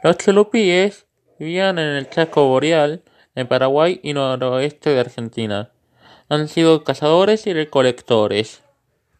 Los chelupíes vivían en el Chaco boreal, en Paraguay y noroeste de Argentina; han sido cazadores y recolectores.